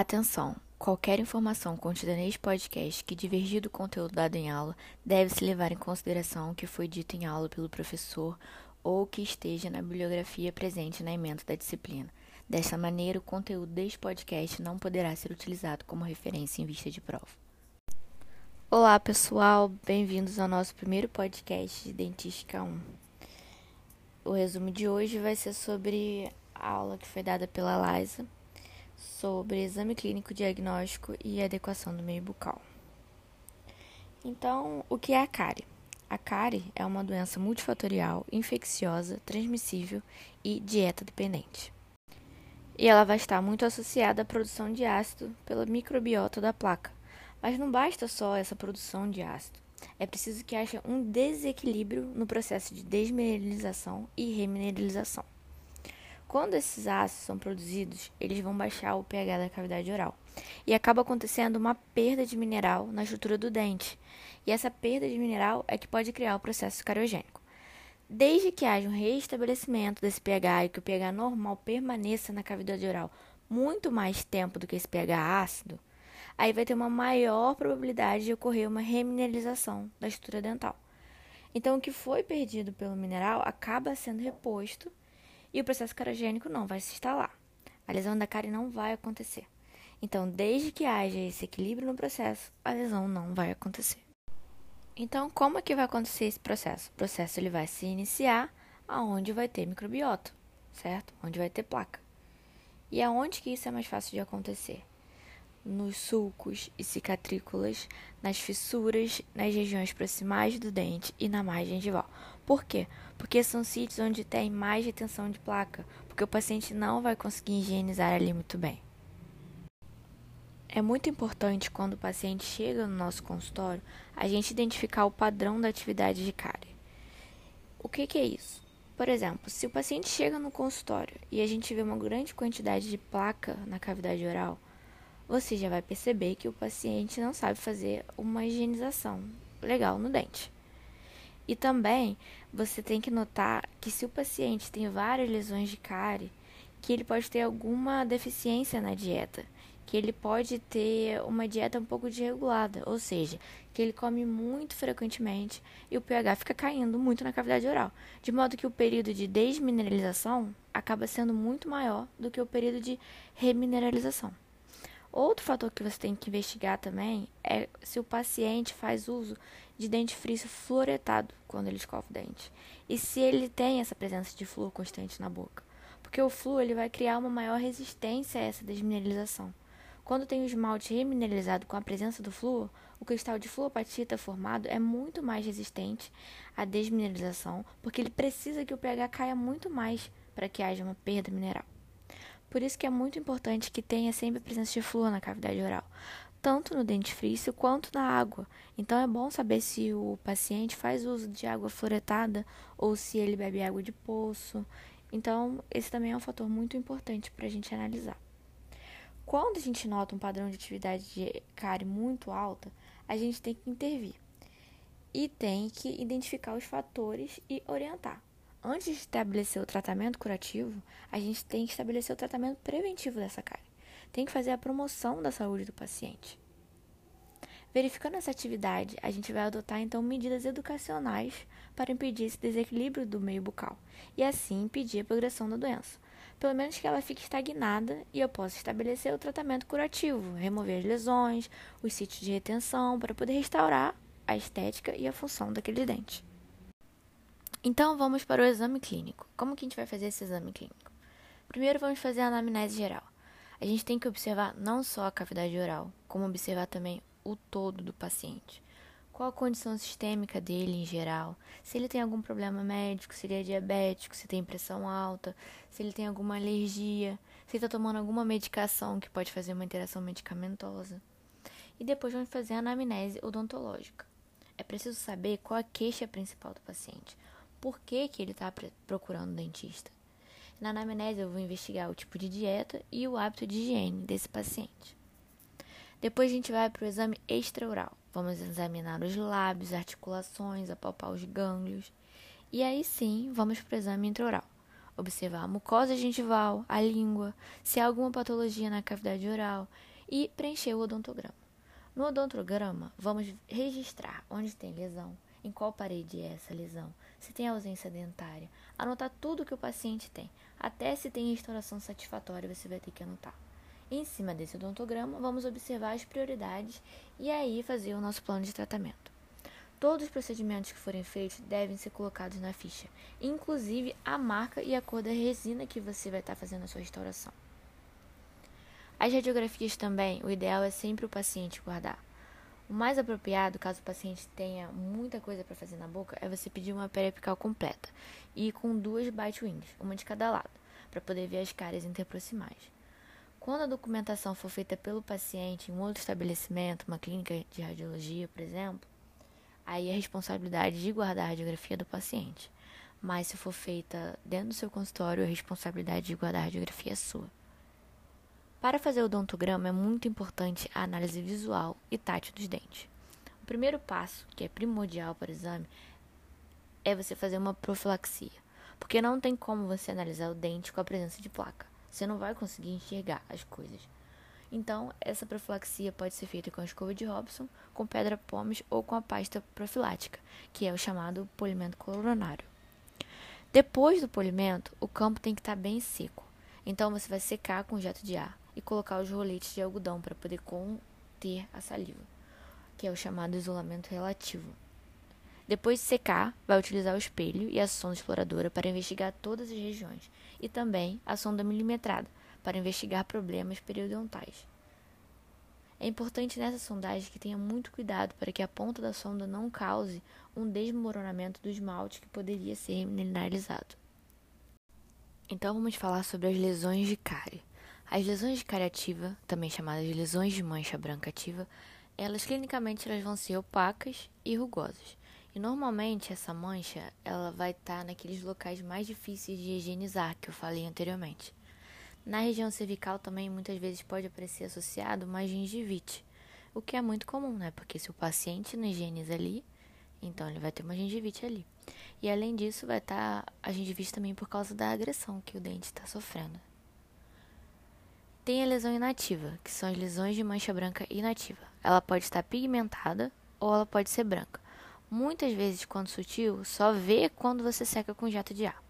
Atenção! Qualquer informação contida neste podcast que divergir do conteúdo dado em aula deve-se levar em consideração o que foi dito em aula pelo professor ou que esteja na bibliografia presente na emenda da disciplina. Desta maneira, o conteúdo deste podcast não poderá ser utilizado como referência em vista de prova. Olá, pessoal! Bem-vindos ao nosso primeiro podcast de Dentística 1. O resumo de hoje vai ser sobre a aula que foi dada pela Liza sobre exame clínico diagnóstico e adequação do meio bucal. Então, o que é a cárie? A cárie é uma doença multifatorial, infecciosa, transmissível e dieta dependente. E ela vai estar muito associada à produção de ácido pela microbiota da placa. Mas não basta só essa produção de ácido. É preciso que haja um desequilíbrio no processo de desmineralização e remineralização. Quando esses ácidos são produzidos, eles vão baixar o pH da cavidade oral e acaba acontecendo uma perda de mineral na estrutura do dente. E essa perda de mineral é que pode criar o processo cariogênico. Desde que haja um restabelecimento desse pH e que o pH normal permaneça na cavidade oral muito mais tempo do que esse pH ácido, aí vai ter uma maior probabilidade de ocorrer uma remineralização da estrutura dental. Então, o que foi perdido pelo mineral acaba sendo reposto e o processo carogênico não vai se instalar. A lesão da cárie não vai acontecer. Então, desde que haja esse equilíbrio no processo, a lesão não vai acontecer. Então, como é que vai acontecer esse processo? O processo ele vai se iniciar aonde vai ter microbiota, certo? Onde vai ter placa. E aonde que isso é mais fácil de acontecer? Nos sulcos e cicatrículas, nas fissuras, nas regiões proximais do dente e na margem gengival. Por quê? Porque são sítios onde tem mais retenção de placa, porque o paciente não vai conseguir higienizar ali muito bem. É muito importante quando o paciente chega no nosso consultório a gente identificar o padrão da atividade de cárie. O que, que é isso? Por exemplo, se o paciente chega no consultório e a gente vê uma grande quantidade de placa na cavidade oral, você já vai perceber que o paciente não sabe fazer uma higienização legal no dente. E também você tem que notar que se o paciente tem várias lesões de cárie, que ele pode ter alguma deficiência na dieta, que ele pode ter uma dieta um pouco desregulada, ou seja, que ele come muito frequentemente e o pH fica caindo muito na cavidade oral, de modo que o período de desmineralização acaba sendo muito maior do que o período de remineralização. Outro fator que você tem que investigar também é se o paciente faz uso de dentifrício fluoretado quando ele escova o dente. E se ele tem essa presença de flúor constante na boca. Porque o flúor ele vai criar uma maior resistência a essa desmineralização. Quando tem o esmalte remineralizado com a presença do flúor, o cristal de fluopatita formado é muito mais resistente à desmineralização, porque ele precisa que o pH caia muito mais para que haja uma perda mineral. Por isso que é muito importante que tenha sempre a presença de flúor na cavidade oral, tanto no dentifrício quanto na água. Então é bom saber se o paciente faz uso de água fluoretada ou se ele bebe água de poço. Então, esse também é um fator muito importante para a gente analisar. Quando a gente nota um padrão de atividade de cárie muito alta, a gente tem que intervir e tem que identificar os fatores e orientar. Antes de estabelecer o tratamento curativo, a gente tem que estabelecer o tratamento preventivo dessa cárie tem que fazer a promoção da saúde do paciente. Verificando essa atividade, a gente vai adotar então medidas educacionais para impedir esse desequilíbrio do meio bucal e assim impedir a progressão da doença. Pelo menos que ela fique estagnada e eu possa estabelecer o tratamento curativo, remover as lesões, os sítios de retenção para poder restaurar a estética e a função daquele dente. Então vamos para o exame clínico. Como que a gente vai fazer esse exame clínico? Primeiro vamos fazer a anamnese geral. A gente tem que observar não só a cavidade oral, como observar também o todo do paciente. Qual a condição sistêmica dele em geral? Se ele tem algum problema médico, se ele é diabético, se tem pressão alta, se ele tem alguma alergia, se está tomando alguma medicação que pode fazer uma interação medicamentosa. E depois vamos fazer a anamnese odontológica. É preciso saber qual a queixa principal do paciente. Por que, que ele está procurando dentista? Na anamnese, eu vou investigar o tipo de dieta e o hábito de higiene desse paciente. Depois, a gente vai para o exame extraoral. Vamos examinar os lábios, articulações, apalpar os gânglios. E aí sim, vamos para o exame intraoral, observar a mucosa gengival, a língua, se há alguma patologia na cavidade oral e preencher o odontograma. No odontograma, vamos registrar onde tem lesão, em qual parede é essa lesão, se tem ausência dentária, anotar tudo que o paciente tem, até se tem restauração satisfatória você vai ter que anotar. Em cima desse odontograma, vamos observar as prioridades e aí fazer o nosso plano de tratamento. Todos os procedimentos que forem feitos devem ser colocados na ficha, inclusive a marca e a cor da resina que você vai estar fazendo a sua restauração. As radiografias também, o ideal é sempre o paciente guardar. O mais apropriado, caso o paciente tenha muita coisa para fazer na boca, é você pedir uma periapical completa e com duas bite wings, uma de cada lado, para poder ver as cáries interproximais. Quando a documentação for feita pelo paciente em um outro estabelecimento, uma clínica de radiologia, por exemplo, aí é a responsabilidade de guardar a radiografia do paciente. Mas se for feita dentro do seu consultório, a responsabilidade de guardar a radiografia é sua. Para fazer o odontograma é muito importante a análise visual e tátil dos dentes. O primeiro passo, que é primordial para o exame, é você fazer uma profilaxia, porque não tem como você analisar o dente com a presença de placa. Você não vai conseguir enxergar as coisas. Então, essa profilaxia pode ser feita com a escova de Robson, com pedra pomes ou com a pasta profilática, que é o chamado polimento coronário. Depois do polimento, o campo tem que estar bem seco. Então, você vai secar com jato de ar e colocar os roletes de algodão para poder conter a saliva, que é o chamado isolamento relativo. Depois de secar, vai utilizar o espelho e a sonda exploradora para investigar todas as regiões e também a sonda milimetrada para investigar problemas periodontais. É importante nessa sondagem que tenha muito cuidado para que a ponta da sonda não cause um desmoronamento do esmalte que poderia ser mineralizado. Então vamos falar sobre as lesões de cárie. As lesões de cárie ativa, também chamadas de lesões de mancha branca ativa, elas clinicamente elas vão ser opacas e rugosas. E normalmente essa mancha ela vai estar tá naqueles locais mais difíceis de higienizar, que eu falei anteriormente. Na região cervical também muitas vezes pode aparecer associado uma gengivite, o que é muito comum, né? Porque se o paciente não higieniza ali, então ele vai ter uma gengivite ali. E além disso, vai estar tá a gengivite também por causa da agressão que o dente está sofrendo. Tem a lesão inativa, que são as lesões de mancha branca inativa. Ela pode estar pigmentada ou ela pode ser branca. Muitas vezes, quando sutil, só vê quando você seca com jato de ar.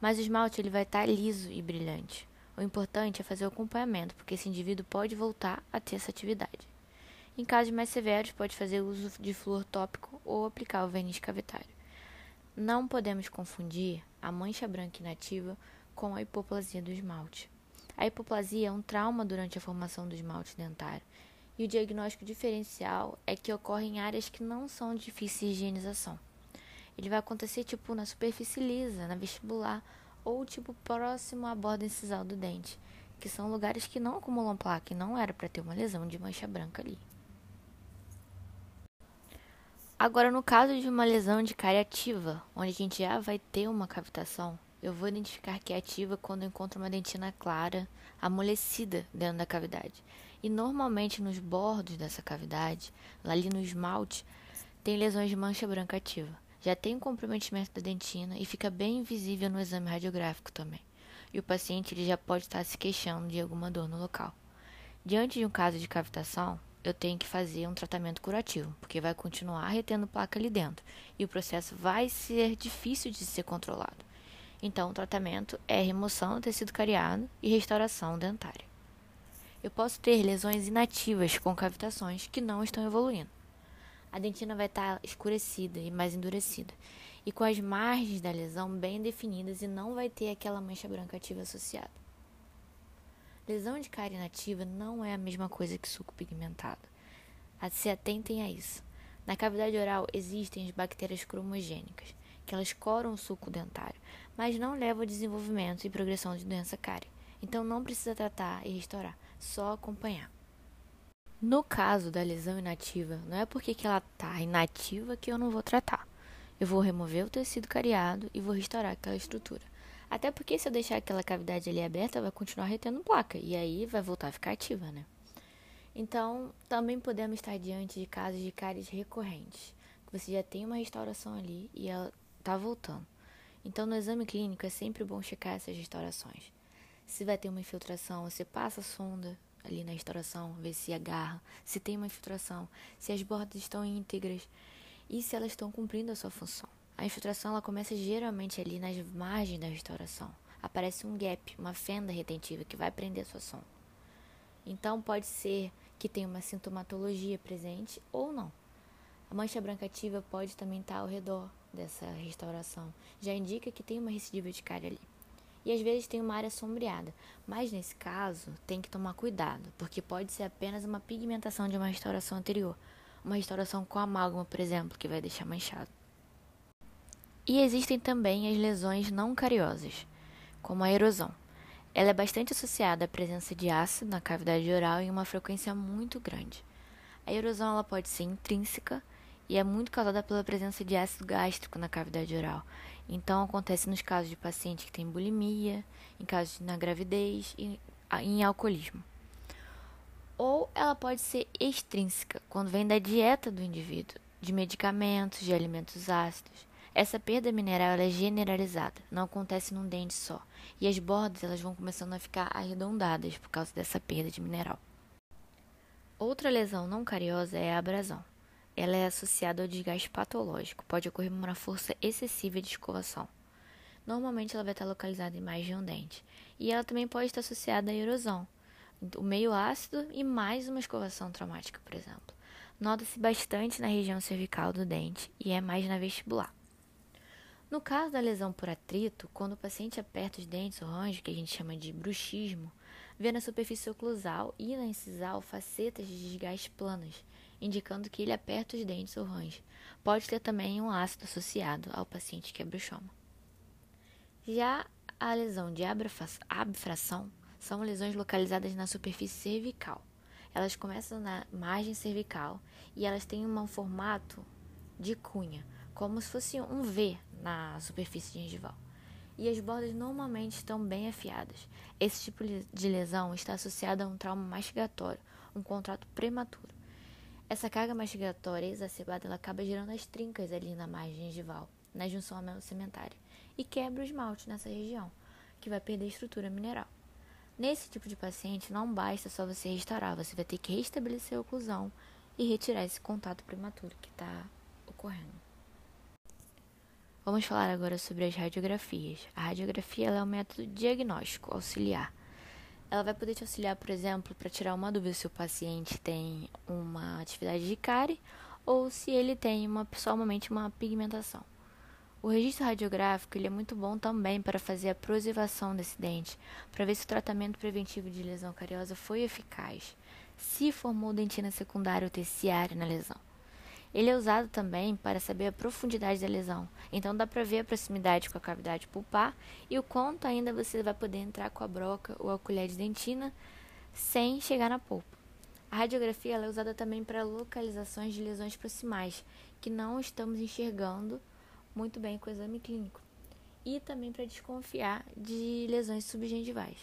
Mas o esmalte ele vai estar liso e brilhante. O importante é fazer o acompanhamento, porque esse indivíduo pode voltar a ter essa atividade. Em casos mais severos, pode fazer uso de flúor tópico ou aplicar o verniz cavitário. Não podemos confundir a mancha branca inativa com a hipoplasia do esmalte. A hipoplasia é um trauma durante a formação do esmalte dentário e o diagnóstico diferencial é que ocorre em áreas que não são difíceis de higienização. Ele vai acontecer tipo na superfície lisa, na vestibular ou tipo próximo à borda incisal do dente, que são lugares que não acumulam placa e não era para ter uma lesão de mancha branca ali. Agora, no caso de uma lesão de cárie ativa, onde a gente já vai ter uma cavitação, eu vou identificar que é ativa quando eu encontro uma dentina clara, amolecida dentro da cavidade. E normalmente nos bordos dessa cavidade, ali no esmalte, tem lesões de mancha branca ativa. Já tem um comprometimento da dentina e fica bem invisível no exame radiográfico também. E o paciente ele já pode estar se queixando de alguma dor no local. Diante de um caso de cavitação, eu tenho que fazer um tratamento curativo, porque vai continuar retendo placa ali dentro e o processo vai ser difícil de ser controlado. Então, o tratamento é remoção do tecido cariado e restauração dentária eu posso ter lesões inativas com cavitações que não estão evoluindo. A dentina vai estar escurecida e mais endurecida, e com as margens da lesão bem definidas e não vai ter aquela mancha branca ativa associada. Lesão de cárie inativa não é a mesma coisa que suco pigmentado. Se atentem a isso. Na cavidade oral existem as bactérias cromogênicas, que elas coram o suco dentário, mas não levam ao desenvolvimento e progressão de doença cárie. Então não precisa tratar e restaurar só acompanhar. No caso da lesão inativa, não é porque que ela está inativa que eu não vou tratar. Eu vou remover o tecido cariado e vou restaurar aquela estrutura. Até porque se eu deixar aquela cavidade ali aberta, vai continuar retendo placa e aí vai voltar a ficar ativa, né? Então, também podemos estar diante de casos de cáries recorrentes, que você já tem uma restauração ali e ela está voltando. Então, no exame clínico é sempre bom checar essas restaurações. Se vai ter uma infiltração, você passa a sonda ali na restauração, ver se agarra, se tem uma infiltração, se as bordas estão íntegras e se elas estão cumprindo a sua função. A infiltração ela começa geralmente ali nas margens da restauração. Aparece um gap, uma fenda retentiva que vai prender a sua sonda. Então pode ser que tenha uma sintomatologia presente ou não. A mancha branca ativa pode também estar ao redor dessa restauração. Já indica que tem uma recidiva de cárie ali. E às vezes tem uma área sombreada, mas nesse caso tem que tomar cuidado, porque pode ser apenas uma pigmentação de uma restauração anterior, uma restauração com amálgama, por exemplo, que vai deixar manchado. E existem também as lesões não cariosas, como a erosão. Ela é bastante associada à presença de ácido na cavidade oral em uma frequência muito grande. A erosão ela pode ser intrínseca e é muito causada pela presença de ácido gástrico na cavidade oral. Então acontece nos casos de paciente que tem bulimia, em casos na gravidez e em alcoolismo. Ou ela pode ser extrínseca, quando vem da dieta do indivíduo, de medicamentos, de alimentos ácidos. Essa perda mineral é generalizada, não acontece num dente só, e as bordas elas vão começando a ficar arredondadas por causa dessa perda de mineral. Outra lesão não cariosa é a abrasão. Ela é associada ao desgaste patológico, pode ocorrer uma força excessiva de escovação. Normalmente ela vai estar localizada em mais de um dente, e ela também pode estar associada à erosão, o meio ácido e mais uma escovação traumática, por exemplo. Nota-se bastante na região cervical do dente e é mais na vestibular. No caso da lesão por atrito, quando o paciente aperta os dentes ou range, que a gente chama de bruxismo, vê na superfície oclusal e na incisal facetas de desgaste planas, indicando que ele aperta os dentes ou range. Pode ter também um ácido associado ao paciente que é bruxoma. Já a lesão de abfração são lesões localizadas na superfície cervical. Elas começam na margem cervical e elas têm um formato de cunha, como se fosse um V na superfície gengival. E as bordas normalmente estão bem afiadas. Esse tipo de lesão está associado a um trauma mastigatório, um contrato prematuro. Essa carga mastigatória exacerbada ela acaba gerando as trincas ali na margem gengival, na junção amelo-sementária, e quebra o esmalte nessa região, que vai perder estrutura mineral. Nesse tipo de paciente, não basta só você restaurar, você vai ter que restabelecer a oclusão e retirar esse contato prematuro que está ocorrendo. Vamos falar agora sobre as radiografias. A radiografia é um método diagnóstico auxiliar. Ela vai poder te auxiliar, por exemplo, para tirar uma dúvida se o paciente tem uma atividade de cárie ou se ele tem uma, somente uma pigmentação. O registro radiográfico ele é muito bom também para fazer a preservação desse dente, para ver se o tratamento preventivo de lesão cariosa foi eficaz, se formou dentina secundária ou terciária na lesão. Ele é usado também para saber a profundidade da lesão, então dá para ver a proximidade com a cavidade pulpar e o quanto ainda você vai poder entrar com a broca ou a colher de dentina sem chegar na polpa. A radiografia é usada também para localizações de lesões proximais que não estamos enxergando muito bem com o exame clínico e também para desconfiar de lesões subgengivais.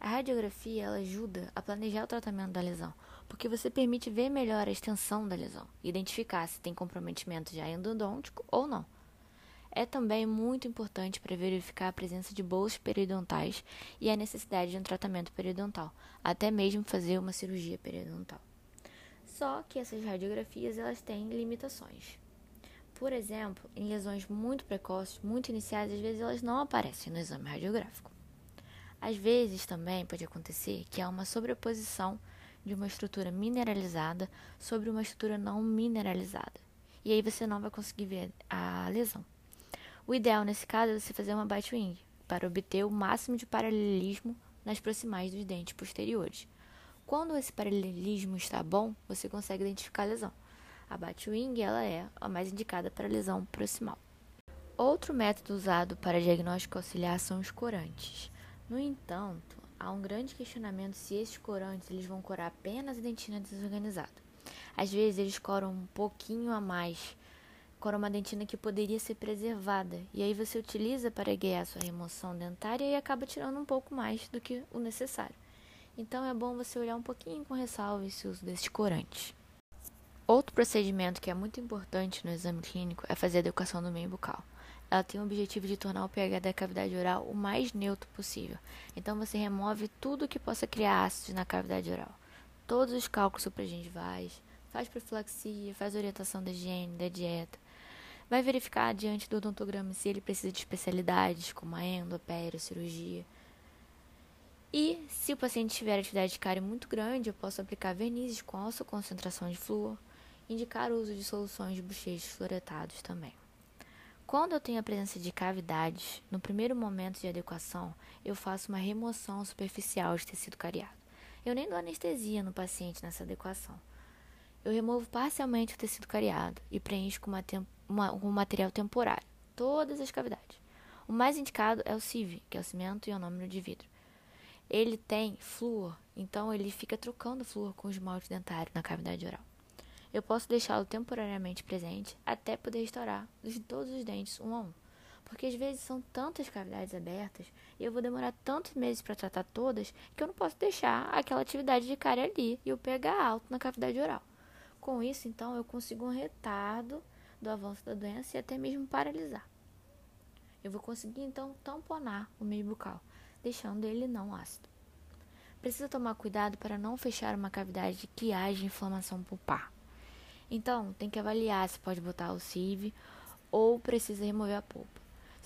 A radiografia ajuda a planejar o tratamento da lesão, porque você permite ver melhor a extensão da lesão, identificar se tem comprometimento já endodôntico ou não. É também muito importante para verificar a presença de bolsas periodontais e a necessidade de um tratamento periodontal, até mesmo fazer uma cirurgia periodontal. Só que essas radiografias elas têm limitações. Por exemplo, em lesões muito precoces, muito iniciais, às vezes elas não aparecem no exame radiográfico. Às vezes também pode acontecer que há uma sobreposição de uma estrutura mineralizada sobre uma estrutura não mineralizada. E aí você não vai conseguir ver a lesão. O ideal nesse caso é você fazer uma Batwing para obter o máximo de paralelismo nas proximais dos dentes posteriores. Quando esse paralelismo está bom, você consegue identificar a lesão. A Batwing ela é a mais indicada para lesão proximal. Outro método usado para diagnóstico auxiliar são os corantes. No entanto, há um grande questionamento se esses corantes eles vão curar apenas a dentina desorganizada. Às vezes eles coram um pouquinho a mais, coram uma dentina que poderia ser preservada, e aí você utiliza para guiar a sua remoção dentária e acaba tirando um pouco mais do que o necessário. Então é bom você olhar um pouquinho com ressalva esse uso desses corantes. Outro procedimento que é muito importante no exame clínico é fazer a educação do meio bucal. Ela tem o objetivo de tornar o pH da cavidade oral o mais neutro possível. Então você remove tudo que possa criar ácidos na cavidade oral. Todos os cálculos supragengivais, faz profilaxia, faz orientação da higiene, da dieta. Vai verificar diante do odontograma se ele precisa de especialidades como a endo, pério, cirurgia. E se o paciente tiver atividade de cárie muito grande, eu posso aplicar vernizes com alta concentração de flúor, indicar o uso de soluções de bochechos fluoretados também. Quando eu tenho a presença de cavidades, no primeiro momento de adequação, eu faço uma remoção superficial de tecido cariado. Eu nem dou anestesia no paciente nessa adequação. Eu removo parcialmente o tecido cariado e preencho com, uma, uma, um material temporário todas as cavidades. O mais indicado é o CIV, que é o cimento ionômero de vidro. Ele tem flúor, então ele fica trocando flúor com esmalte dentário na cavidade oral. Eu posso deixá-lo temporariamente presente até poder restaurar todos os dentes um a um. Porque às vezes são tantas cavidades abertas e eu vou demorar tantos meses para tratar todas que eu não posso deixar aquela atividade de cárie ali e o pH alto na cavidade oral. Com isso, então, eu consigo um retardo do avanço da doença e até mesmo paralisar. Eu vou conseguir, então, tamponar o meio bucal, deixando ele não ácido. Precisa tomar cuidado para não fechar uma cavidade que haja inflamação pulpar. Então, tem que avaliar se pode botar o CIV ou precisa remover a polpa.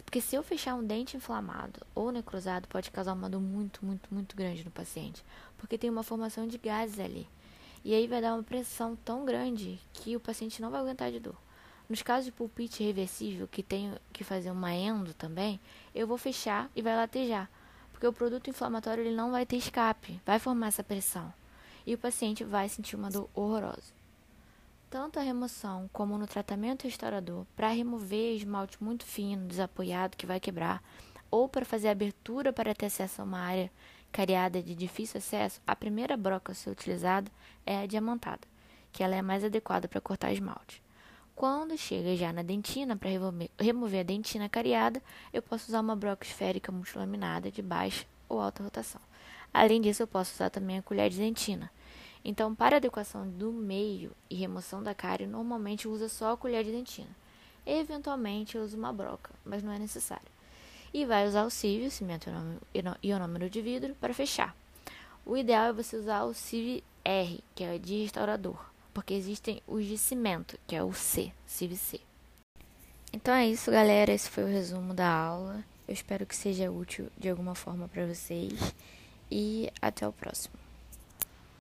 Porque se eu fechar um dente inflamado ou necrosado, pode causar uma dor muito, muito, muito grande no paciente, porque tem uma formação de gases ali. E aí vai dar uma pressão tão grande que o paciente não vai aguentar de dor. Nos casos de pulpite reversível, que tenho que fazer uma endo também, eu vou fechar e vai latejar, porque o produto inflamatório ele não vai ter escape, vai formar essa pressão. E o paciente vai sentir uma dor horrorosa tanto a remoção como no tratamento restaurador para remover esmalte muito fino, desapoiado, que vai quebrar, ou para fazer abertura para ter acesso a uma área cariada de difícil acesso, a primeira broca a ser utilizada é a diamantada, que ela é mais adequada para cortar esmalte. Quando chega já na dentina, para remover a dentina cariada, eu posso usar uma broca esférica multilaminada de baixa ou alta rotação. Além disso, eu posso usar também a colher de dentina, então, para adequação do meio e remoção da cárie, normalmente usa só a colher de dentina. Eventualmente usa uma broca, mas não é necessário. E vai usar o cívio, cimento ionômero de vidro, para fechar. O ideal é você usar o CIV R, que é de restaurador, porque existem os de cimento, que é o C, CIV C. Então é isso, galera. Esse foi o resumo da aula. Eu espero que seja útil de alguma forma para vocês e até o próximo.